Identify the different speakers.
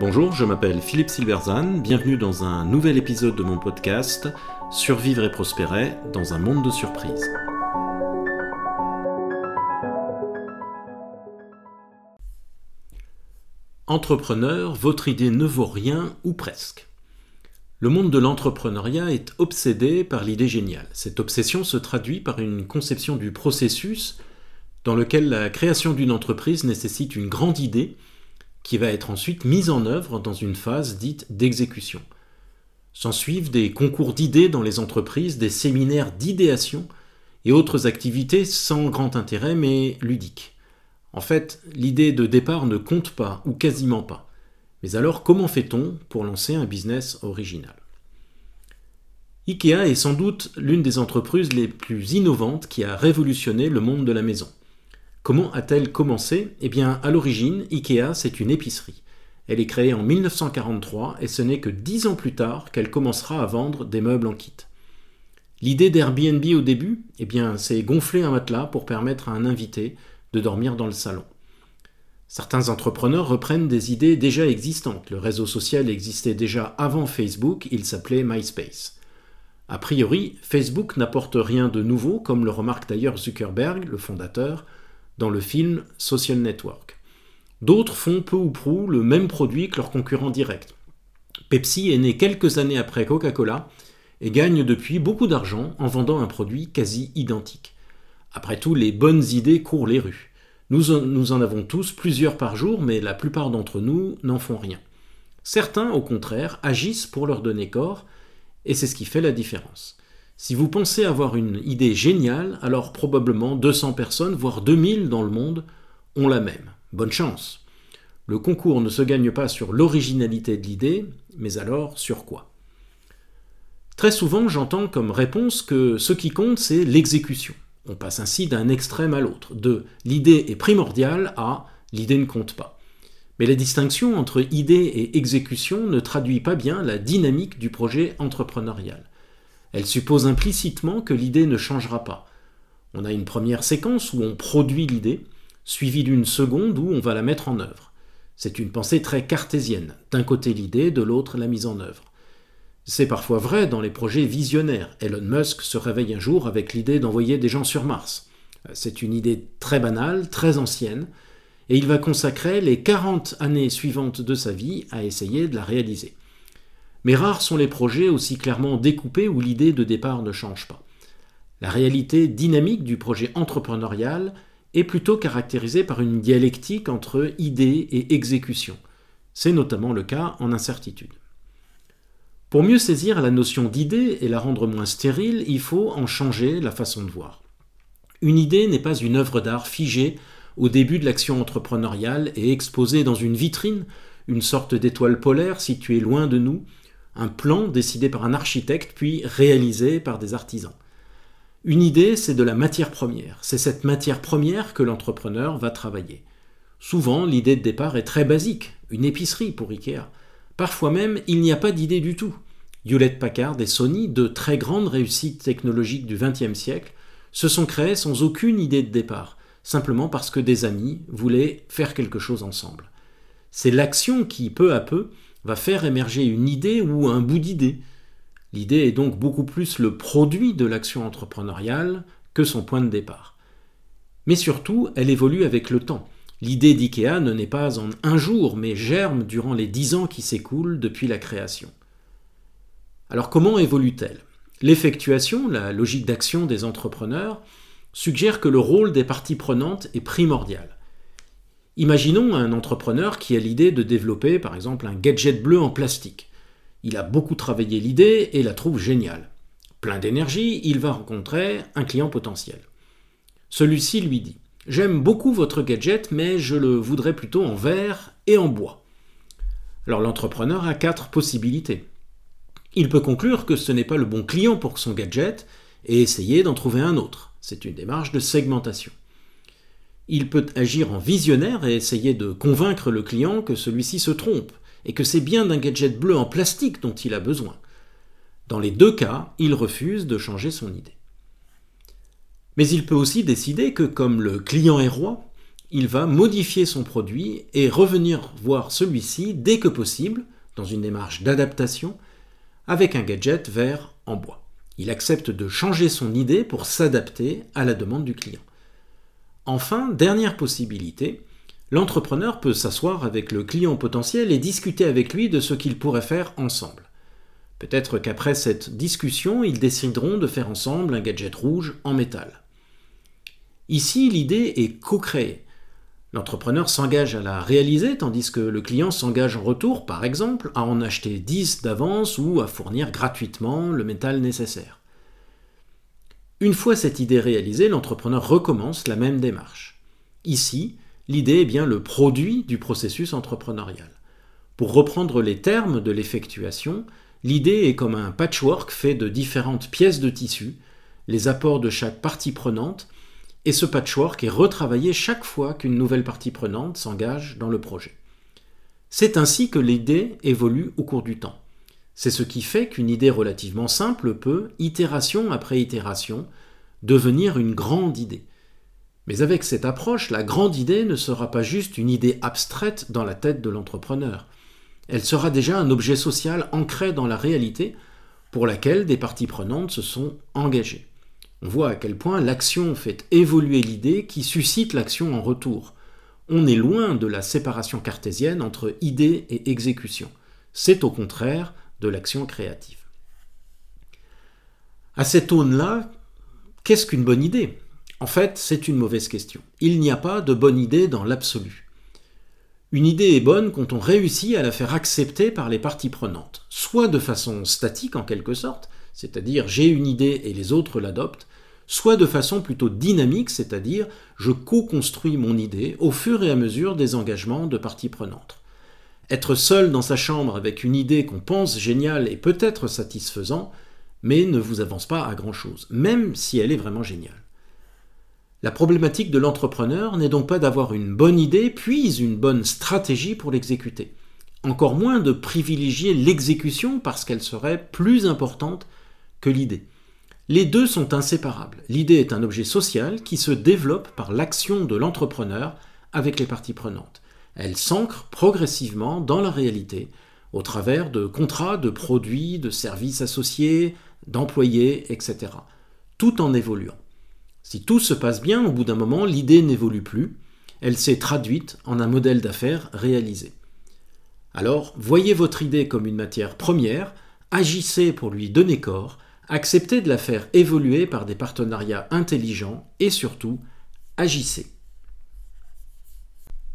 Speaker 1: Bonjour, je m'appelle Philippe Silverzan, bienvenue dans un nouvel épisode de mon podcast Survivre et prospérer dans un monde de surprises. Entrepreneur, votre idée ne vaut rien ou presque. Le monde de l'entrepreneuriat est obsédé par l'idée géniale. Cette obsession se traduit par une conception du processus dans lequel la création d'une entreprise nécessite une grande idée qui va être ensuite mise en œuvre dans une phase dite d'exécution. S'en suivent des concours d'idées dans les entreprises, des séminaires d'idéation et autres activités sans grand intérêt mais ludiques. En fait, l'idée de départ ne compte pas, ou quasiment pas. Mais alors, comment fait-on pour lancer un business original? IKEA est sans doute l'une des entreprises les plus innovantes qui a révolutionné le monde de la maison. Comment a-t-elle commencé? Eh bien, à l'origine, IKEA, c'est une épicerie. Elle est créée en 1943 et ce n'est que dix ans plus tard qu'elle commencera à vendre des meubles en kit. L'idée d'Airbnb au début, eh bien, c'est gonfler un matelas pour permettre à un invité de dormir dans le salon. Certains entrepreneurs reprennent des idées déjà existantes. Le réseau social existait déjà avant Facebook, il s'appelait MySpace. A priori, Facebook n'apporte rien de nouveau, comme le remarque d'ailleurs Zuckerberg, le fondateur, dans le film Social Network. D'autres font peu ou prou le même produit que leurs concurrents directs. Pepsi est né quelques années après Coca-Cola et gagne depuis beaucoup d'argent en vendant un produit quasi identique. Après tout, les bonnes idées courent les rues. Nous en, avons tous plusieurs par jour, mais la plupart d'entre nous n'en font rien. Certains, au contraire, agissent pour leur donner corps, et c'est ce qui fait la différence. Si vous pensez avoir une idée géniale, alors probablement 200 personnes, voire 2000 dans le monde, ont la même. Bonne chance. Le concours ne se gagne pas sur l'originalité de l'idée, mais alors sur quoi? Très souvent, j'entends comme réponse que ce qui compte, c'est l'exécution. On passe ainsi d'un extrême à l'autre, de l'idée est primordiale à l'idée ne compte pas. Mais la distinction entre idée et exécution ne traduit pas bien la dynamique du projet entrepreneurial. Elle suppose implicitement que l'idée ne changera pas. On a une première séquence où on produit l'idée, suivie d'une seconde où on va la mettre en œuvre. C'est une pensée très cartésienne, d'un côté l'idée, de l'autre la mise en œuvre. C'est parfois vrai dans les projets visionnaires. Elon Musk se réveille un jour avec l'idée d'envoyer des gens sur Mars. C'est une idée très banale, très ancienne, et il va consacrer les 40 années suivantes de sa vie à essayer de la réaliser. Mais rares sont les projets aussi clairement découpés où l'idée de départ ne change pas. La réalité dynamique du projet entrepreneurial est plutôt caractérisée par une dialectique entre idée et exécution. C'est notamment le cas en incertitude. Pour mieux saisir la notion d'idée et la rendre moins stérile, il faut en changer la façon de voir. Une idée n'est pas une œuvre d'art figée au début de l'action entrepreneuriale et exposée dans une vitrine, une sorte d'étoile polaire située loin de nous, un plan décidé par un architecte puis réalisé par des artisans. Une idée, c'est de la matière première. C'est cette matière première que l'entrepreneur va travailler. Souvent, l'idée de départ est très basique, une épicerie pour Ikea. Parfois même, il n'y a pas d'idée du tout. Hewlett Packard et Sony, de très grandes réussites technologiques du XXe siècle, se sont créés sans aucune idée de départ, simplement parce que des amis voulaient faire quelque chose ensemble. C'est l'action qui, peu à peu, va faire émerger une idée ou un bout d'idée. L'idée est donc beaucoup plus le produit de l'action entrepreneuriale que son point de départ. Mais surtout, elle évolue avec le temps. L'idée d'IKEA ne naît pas en un jour, mais germe durant les dix ans qui s'écoulent depuis la création. Alors comment évolue-t-elle? L'effectuation, la logique d'action des entrepreneurs, suggère que le rôle des parties prenantes est primordial. Imaginons un entrepreneur qui a l'idée de développer par exemple un gadget bleu en plastique. Il a beaucoup travaillé l'idée et la trouve géniale. Plein d'énergie, il va rencontrer un client potentiel. Celui-ci lui dit J'aime beaucoup votre gadget, mais je le voudrais plutôt en verre et en bois. Alors l'entrepreneur a quatre possibilités. Il peut conclure que ce n'est pas le bon client pour son gadget et essayer d'en trouver un autre. C'est une démarche de segmentation. Il peut agir en visionnaire et essayer de convaincre le client que celui-ci se trompe et que c'est bien d'un gadget bleu en plastique dont il a besoin. Dans les deux cas, il refuse de changer son idée. Mais il peut aussi décider que comme le client est roi, il va modifier son produit et revenir voir celui-ci dès que possible, dans une démarche d'adaptation, avec un gadget vert en bois. Il accepte de changer son idée pour s'adapter à la demande du client. Enfin, dernière possibilité, l'entrepreneur peut s'asseoir avec le client potentiel et discuter avec lui de ce qu'ils pourraient faire ensemble. Peut-être qu'après cette discussion, ils décideront de faire ensemble un gadget rouge en métal. Ici, l'idée est co-créée. L'entrepreneur s'engage à la réaliser tandis que le client s'engage en retour, par exemple, à en acheter 10 d'avance ou à fournir gratuitement le métal nécessaire. Une fois cette idée réalisée, l'entrepreneur recommence la même démarche. Ici, l'idée est bien le produit du processus entrepreneurial. Pour reprendre les termes de l'effectuation, l'idée est comme un patchwork fait de différentes pièces de tissu, les apports de chaque partie prenante et ce patchwork est retravaillé chaque fois qu'une nouvelle partie prenante s'engage dans le projet. C'est ainsi que l'idée évolue au cours du temps. C'est ce qui fait qu'une idée relativement simple peut, itération après itération, devenir une grande idée. Mais avec cette approche, la grande idée ne sera pas juste une idée abstraite dans la tête de l'entrepreneur. Elle sera déjà un objet social ancré dans la réalité pour laquelle des parties prenantes se sont engagées. On voit à quel point l'action fait évoluer l'idée qui suscite l'action en retour. On est loin de la séparation cartésienne entre idée et exécution. C'est au contraire de l'action créative. À cette aune-là, qu'est-ce qu'une bonne idée? En fait, c'est une mauvaise question. Il n'y a pas de bonne idée dans l'absolu. Une idée est bonne quand on réussit à la faire accepter par les parties prenantes, soit de façon statique en quelque sorte, c'est-à-dire j'ai une idée et les autres l'adoptent, soit de façon plutôt dynamique, c'est-à-dire je co-construis mon idée au fur et à mesure des engagements de parties prenantes. Être seul dans sa chambre avec une idée qu'on pense géniale est peut-être satisfaisant, mais ne vous avance pas à grand-chose, même si elle est vraiment géniale. La problématique de l'entrepreneur n'est donc pas d'avoir une bonne idée puis une bonne stratégie pour l'exécuter. Encore moins de privilégier l'exécution parce qu'elle serait plus importante que l'idée. Les deux sont inséparables. L'idée est un objet social qui se développe par l'action de l'entrepreneur avec les parties prenantes. Elle s'ancre progressivement dans la réalité au travers de contrats, de produits, de services associés, d'employés, etc. Tout en évoluant. Si tout se passe bien, au bout d'un moment, l'idée n'évolue plus, elle s'est traduite en un modèle d'affaires réalisé. Alors, voyez votre idée comme une matière première, agissez pour lui donner corps, acceptez de la faire évoluer par des partenariats intelligents et surtout, agissez.